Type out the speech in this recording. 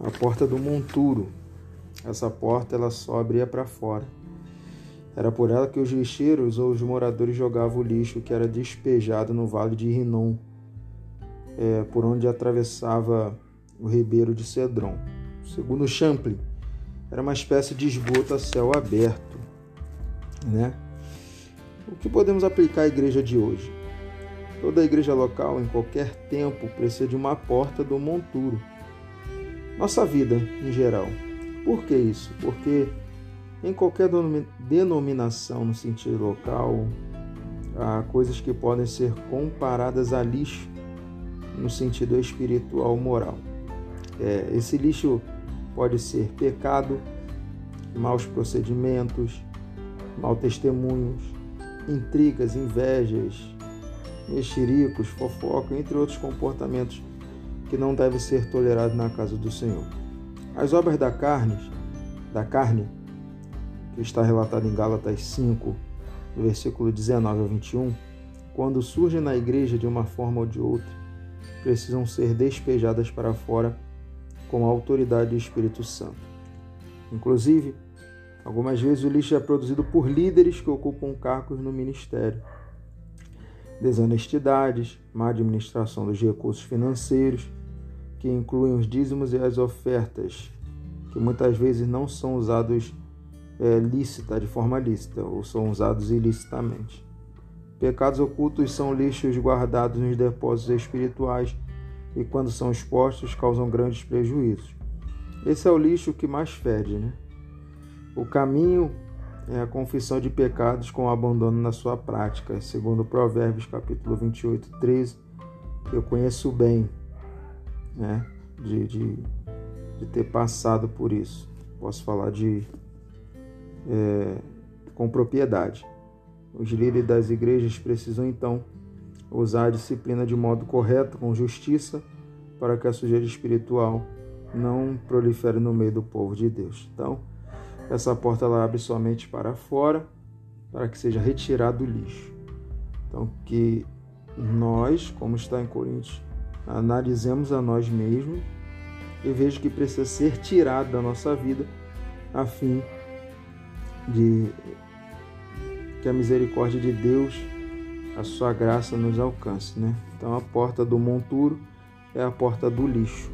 a porta do monturo. Essa porta ela só abria para fora. Era por ela que os lixeiros ou os moradores jogavam o lixo que era despejado no vale de Rinom, é, por onde atravessava o ribeiro de Cedron. Segundo Champlin, era uma espécie de esgoto a céu aberto. Né? O que podemos aplicar à igreja de hoje? Toda igreja local, em qualquer tempo, precisa de uma porta do monturo. Nossa vida, em geral. Por que isso? Porque em qualquer denominação no sentido local, há coisas que podem ser comparadas a lixo no sentido espiritual moral. É, esse lixo pode ser pecado, maus procedimentos, maus testemunhos, intrigas, invejas, mexericos, fofoca, entre outros comportamentos que não devem ser tolerados na casa do Senhor. As obras da carne, da carne que está relatado em Gálatas 5, do versículo 19 ao 21, quando surgem na igreja de uma forma ou de outra, precisam ser despejadas para fora com a autoridade do Espírito Santo. Inclusive, algumas vezes o lixo é produzido por líderes que ocupam cargos no ministério. Desonestidades, má administração dos recursos financeiros, que incluem os dízimos e as ofertas, que muitas vezes não são usados é, lícita, de forma lícita, ou são usados ilicitamente. Pecados ocultos são lixos guardados nos depósitos espirituais e, quando são expostos, causam grandes prejuízos. Esse é o lixo que mais fede, né? O caminho é a confissão de pecados com abandono na sua prática, segundo Provérbios capítulo 28, 13. Eu conheço bem, né? De, de, de ter passado por isso. Posso falar de é, com propriedade. Os líderes das igrejas precisam então usar a disciplina de modo correto, com justiça, para que a sujeira espiritual não prolifere no meio do povo de Deus. Então, essa porta ela abre somente para fora, para que seja retirado o lixo. Então, que nós, como está em Coríntios, analisemos a nós mesmos e veja que precisa ser tirado da nossa vida a fim de que a misericórdia de Deus, a sua graça nos alcance, né? Então a porta do monturo é a porta do lixo.